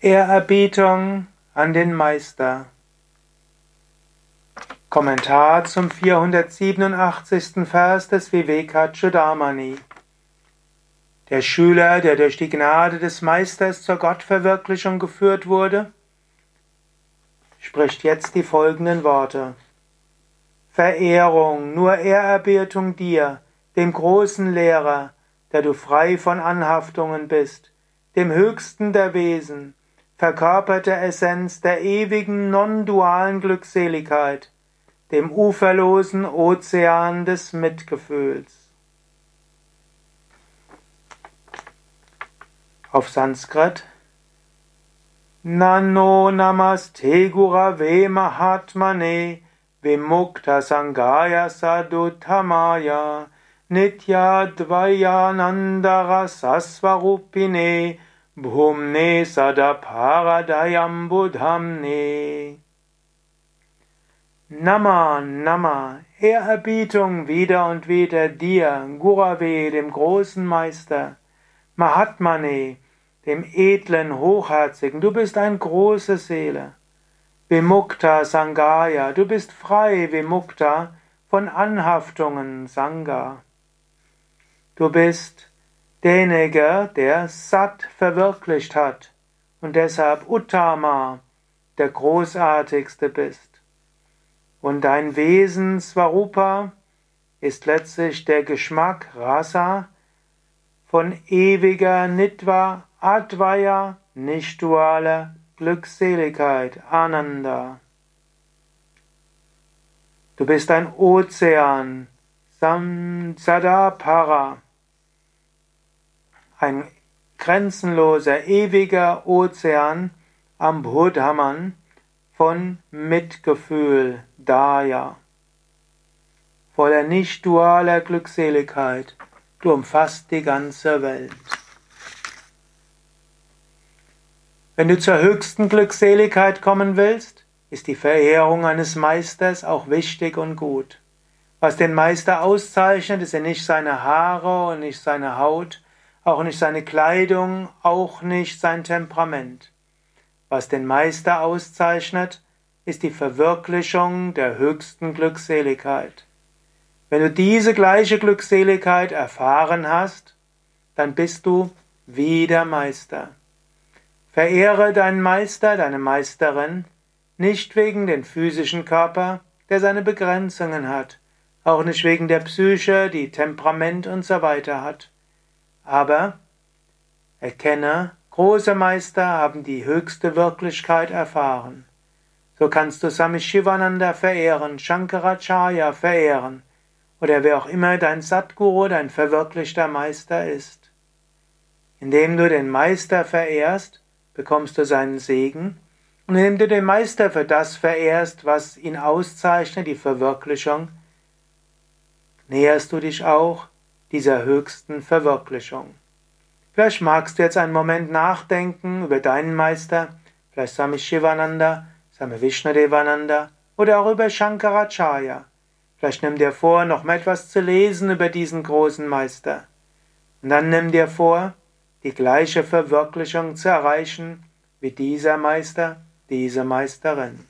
Ehrerbietung an den Meister. Kommentar zum 487. Vers des Vivekachudamani. Der Schüler, der durch die Gnade des Meisters zur Gottverwirklichung geführt wurde, spricht jetzt die folgenden Worte. Verehrung, nur Ehrerbietung dir, dem großen Lehrer, der du frei von Anhaftungen bist, dem höchsten der Wesen, verkörperte Essenz der ewigen non-dualen Glückseligkeit, dem uferlosen Ozean des Mitgefühls. Auf Sanskrit Nano Namaste Gurave Mahatmane Vimukta Sangaya Sadhutamaya Nitya Dvayanandara Sasvarupine Bhumne Sadaparadayam Buddhamne. Nama, Nama, Ehrerbietung wieder und wieder dir, Gurave, dem großen Meister, Mahatmane, dem edlen, hochherzigen, du bist eine große Seele. Vimukta Sangaya, du bist frei, Vimukta, von Anhaftungen, Sangha. Du bist derjenige, der Sat verwirklicht hat und deshalb Uttama, der großartigste bist. Und dein Wesen Swarupa ist letztlich der Geschmack Rasa von ewiger Nitva Advaya, nicht dualer Glückseligkeit, Ananda. Du bist ein Ozean, Samsadapara ein grenzenloser, ewiger Ozean am Buddhaman von Mitgefühl, Daya, voller nicht dualer Glückseligkeit. Du umfasst die ganze Welt. Wenn du zur höchsten Glückseligkeit kommen willst, ist die Verehrung eines Meisters auch wichtig und gut. Was den Meister auszeichnet, ist ja nicht seine Haare und nicht seine Haut, auch nicht seine Kleidung, auch nicht sein Temperament. Was den Meister auszeichnet, ist die Verwirklichung der höchsten Glückseligkeit. Wenn du diese gleiche Glückseligkeit erfahren hast, dann bist du wie der Meister. Verehre deinen Meister, deine Meisterin, nicht wegen den physischen Körper, der seine Begrenzungen hat, auch nicht wegen der Psyche, die Temperament und so weiter hat. Aber erkenne, große Meister haben die höchste Wirklichkeit erfahren. So kannst du Swami Shivananda verehren, Shankaracharya verehren oder wer auch immer dein Satguru, dein verwirklichter Meister ist. Indem du den Meister verehrst, bekommst du seinen Segen und indem du den Meister für das verehrst, was ihn auszeichnet, die Verwirklichung, näherst du dich auch dieser höchsten Verwirklichung. Vielleicht magst du jetzt einen Moment nachdenken über deinen Meister, vielleicht Swami Shivananda, Swami Vishnadevananda oder auch über Shankaracharya. Vielleicht nimm dir vor, noch mal etwas zu lesen über diesen großen Meister. Und dann nimm dir vor, die gleiche Verwirklichung zu erreichen wie dieser Meister, diese Meisterin.